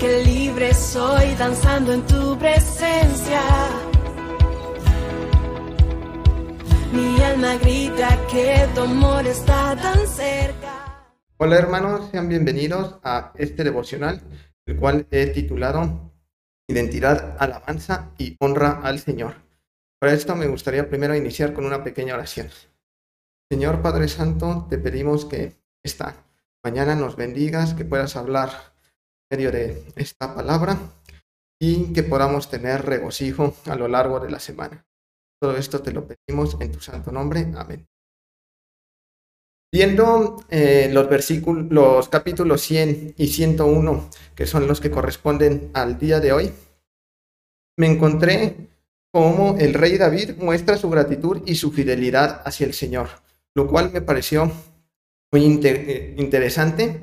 que libre soy danzando en tu presencia. Mi alma grita que tu amor está tan cerca. Hola hermanos, sean bienvenidos a este devocional, el cual he titulado Identidad, Alabanza y Honra al Señor. Para esto me gustaría primero iniciar con una pequeña oración. Señor Padre Santo, te pedimos que esta mañana nos bendigas, que puedas hablar medio de esta palabra y que podamos tener regocijo a lo largo de la semana. Todo esto te lo pedimos en tu santo nombre. Amén. Viendo eh, los versículos, los capítulos 100 y 101, que son los que corresponden al día de hoy, me encontré cómo el rey David muestra su gratitud y su fidelidad hacia el Señor, lo cual me pareció muy eh, interesante.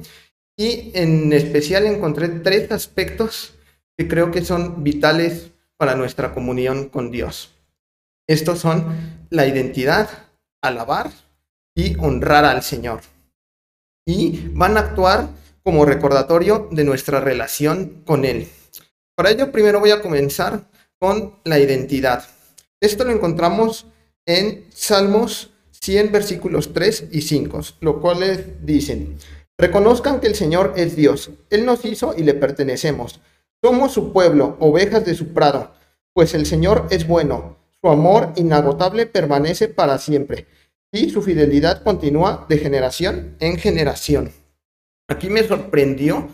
Y en especial encontré tres aspectos que creo que son vitales para nuestra comunión con Dios. Estos son la identidad, alabar y honrar al Señor. Y van a actuar como recordatorio de nuestra relación con Él. Para ello, primero voy a comenzar con la identidad. Esto lo encontramos en Salmos 100 versículos 3 y 5, lo cual dicen, reconozcan que el Señor es Dios, Él nos hizo y le pertenecemos. Somos su pueblo, ovejas de su prado, pues el Señor es bueno, su amor inagotable permanece para siempre y su fidelidad continúa de generación en generación. Aquí me sorprendió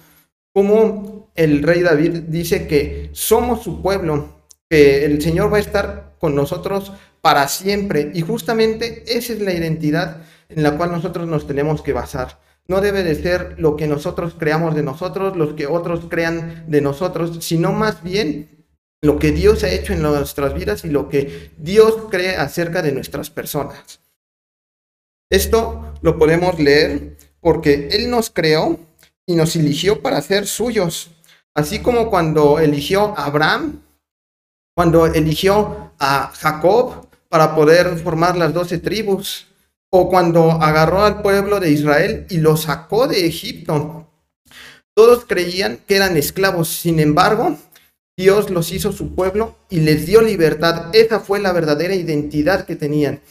cómo el rey David dice que somos su pueblo, que el Señor va a estar con nosotros para siempre. Y justamente esa es la identidad en la cual nosotros nos tenemos que basar. No debe de ser lo que nosotros creamos de nosotros, lo que otros crean de nosotros, sino más bien lo que Dios ha hecho en nuestras vidas y lo que Dios cree acerca de nuestras personas. Esto lo podemos leer porque Él nos creó y nos eligió para ser suyos. Así como cuando eligió a Abraham, cuando eligió a Jacob para poder formar las doce tribus, o cuando agarró al pueblo de Israel y lo sacó de Egipto. Todos creían que eran esclavos, sin embargo, Dios los hizo su pueblo y les dio libertad. Esa fue la verdadera identidad que tenían.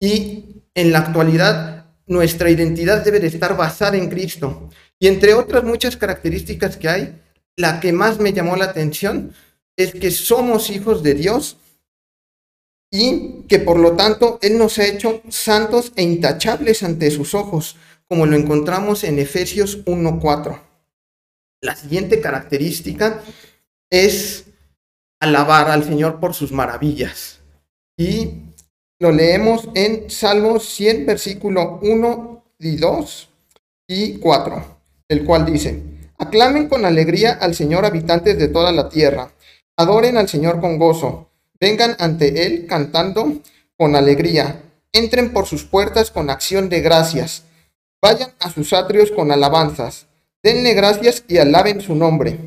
Y en la actualidad, nuestra identidad debe de estar basada en Cristo. Y entre otras muchas características que hay, la que más me llamó la atención es que somos hijos de Dios y que por lo tanto Él nos ha hecho santos e intachables ante sus ojos, como lo encontramos en Efesios 1.4. La siguiente característica es alabar al Señor por sus maravillas. Y lo leemos en Salmos 100, versículo 1 y 2 y 4, el cual dice, Aclamen con alegría al Señor habitantes de toda la tierra Adoren al Señor con gozo. Vengan ante Él cantando con alegría. Entren por sus puertas con acción de gracias. Vayan a sus atrios con alabanzas. Denle gracias y alaben su nombre.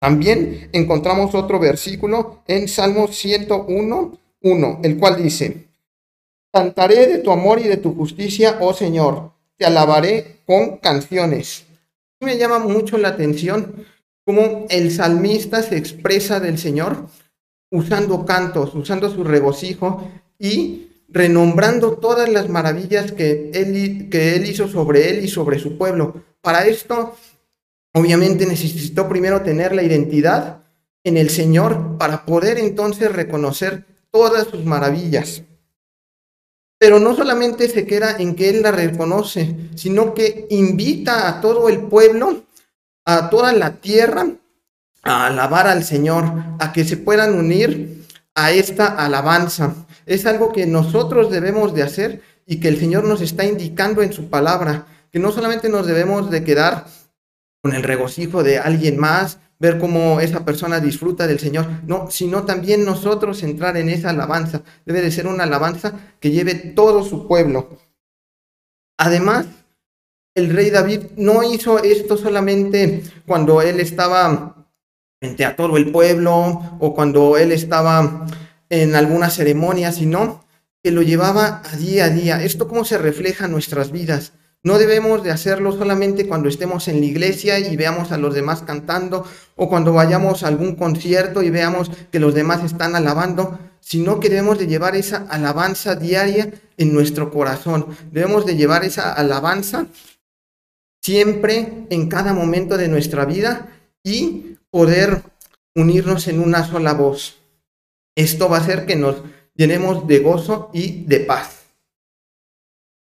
También encontramos otro versículo en Salmo 101, 1, el cual dice, Cantaré de tu amor y de tu justicia, oh Señor. Te alabaré con canciones. Me llama mucho la atención cómo el salmista se expresa del Señor usando cantos, usando su regocijo y renombrando todas las maravillas que él, que él hizo sobre él y sobre su pueblo. Para esto, obviamente necesitó primero tener la identidad en el Señor para poder entonces reconocer todas sus maravillas. Pero no solamente se queda en que Él la reconoce, sino que invita a todo el pueblo a toda la tierra a alabar al Señor, a que se puedan unir a esta alabanza. Es algo que nosotros debemos de hacer y que el Señor nos está indicando en su palabra, que no solamente nos debemos de quedar con el regocijo de alguien más, ver cómo esa persona disfruta del Señor, no, sino también nosotros entrar en esa alabanza. Debe de ser una alabanza que lleve todo su pueblo. Además, el rey David no hizo esto solamente cuando él estaba frente a todo el pueblo o cuando él estaba en alguna ceremonia, sino que lo llevaba a día a día. Esto cómo se refleja en nuestras vidas. No debemos de hacerlo solamente cuando estemos en la iglesia y veamos a los demás cantando o cuando vayamos a algún concierto y veamos que los demás están alabando, sino que debemos de llevar esa alabanza diaria en nuestro corazón. Debemos de llevar esa alabanza siempre en cada momento de nuestra vida y poder unirnos en una sola voz. Esto va a hacer que nos llenemos de gozo y de paz.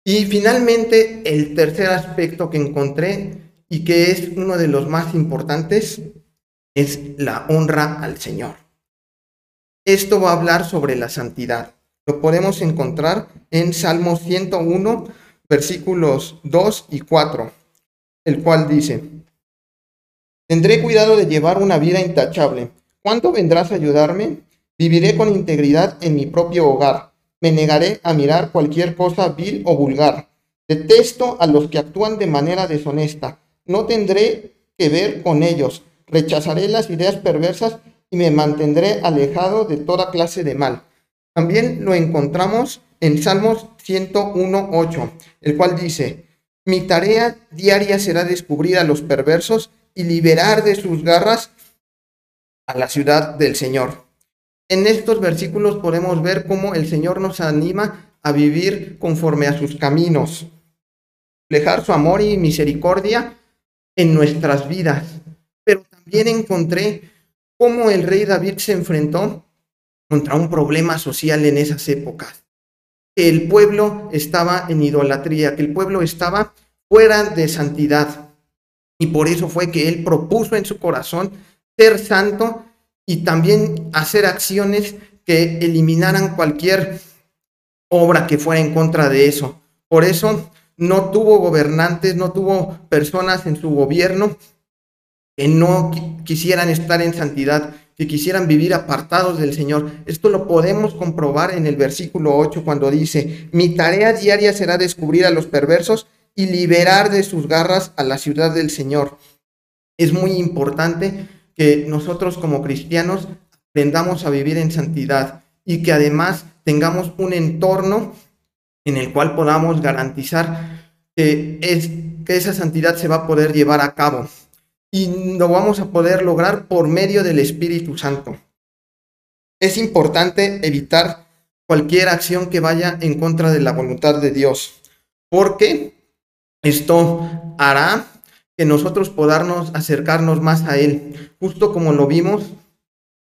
Y finalmente, el tercer aspecto que encontré y que es uno de los más importantes es la honra al Señor. Esto va a hablar sobre la santidad. Lo podemos encontrar en Salmo 101, versículos 2 y 4, el cual dice, Tendré cuidado de llevar una vida intachable. ¿Cuánto vendrás a ayudarme? Viviré con integridad en mi propio hogar me negaré a mirar cualquier cosa vil o vulgar. Detesto a los que actúan de manera deshonesta. No tendré que ver con ellos. Rechazaré las ideas perversas y me mantendré alejado de toda clase de mal. También lo encontramos en Salmos 101.8, el cual dice, mi tarea diaria será descubrir a los perversos y liberar de sus garras a la ciudad del Señor. En estos versículos podemos ver cómo el Señor nos anima a vivir conforme a sus caminos, reflejar su amor y misericordia en nuestras vidas. Pero también encontré cómo el rey David se enfrentó contra un problema social en esas épocas. Que el pueblo estaba en idolatría, que el pueblo estaba fuera de santidad. Y por eso fue que él propuso en su corazón ser santo y también hacer acciones que eliminaran cualquier obra que fuera en contra de eso. Por eso no tuvo gobernantes, no tuvo personas en su gobierno que no quisieran estar en santidad, que quisieran vivir apartados del Señor. Esto lo podemos comprobar en el versículo 8 cuando dice, mi tarea diaria será descubrir a los perversos y liberar de sus garras a la ciudad del Señor. Es muy importante que nosotros como cristianos aprendamos a vivir en santidad y que además tengamos un entorno en el cual podamos garantizar que, es, que esa santidad se va a poder llevar a cabo y lo vamos a poder lograr por medio del Espíritu Santo. Es importante evitar cualquier acción que vaya en contra de la voluntad de Dios, porque esto hará que nosotros podamos acercarnos más a Él, justo como lo vimos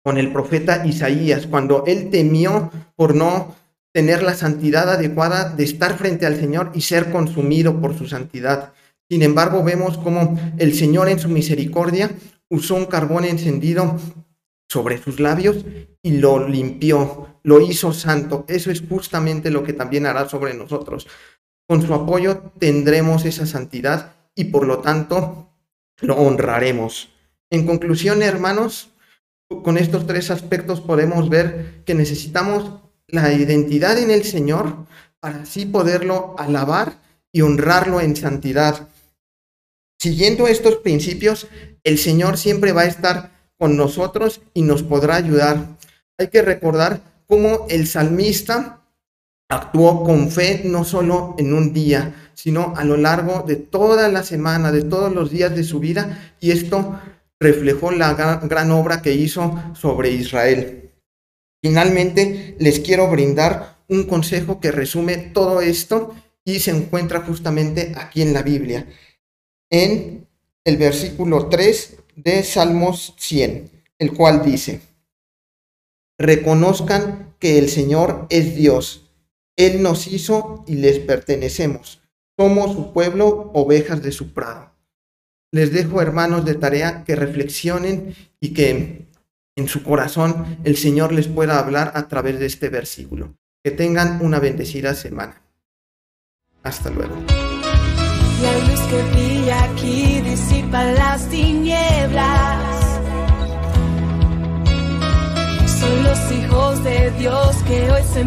con el profeta Isaías, cuando él temió por no tener la santidad adecuada de estar frente al Señor y ser consumido por su santidad. Sin embargo, vemos como el Señor en su misericordia usó un carbón encendido sobre sus labios y lo limpió, lo hizo santo. Eso es justamente lo que también hará sobre nosotros. Con su apoyo tendremos esa santidad y por lo tanto lo honraremos. En conclusión, hermanos, con estos tres aspectos podemos ver que necesitamos la identidad en el Señor para así poderlo alabar y honrarlo en santidad. Siguiendo estos principios, el Señor siempre va a estar con nosotros y nos podrá ayudar. Hay que recordar cómo el salmista actuó con fe no solo en un día, sino a lo largo de toda la semana, de todos los días de su vida, y esto reflejó la gran, obra que hizo sobre Israel. Finalmente, les quiero brindar un consejo que resume todo esto y se encuentra justamente aquí en la Biblia, en el versículo 3 de Salmos 100, el cual dice, reconozcan que el Señor es Dios él nos hizo y les pertenecemos. Somos su pueblo, ovejas de su prado. Les dejo, hermanos, de tarea que reflexionen y que en su corazón el Señor les pueda hablar a través de este versículo. Que tengan una bendecida semana. Hasta luego. Los hijos de Dios que hoy se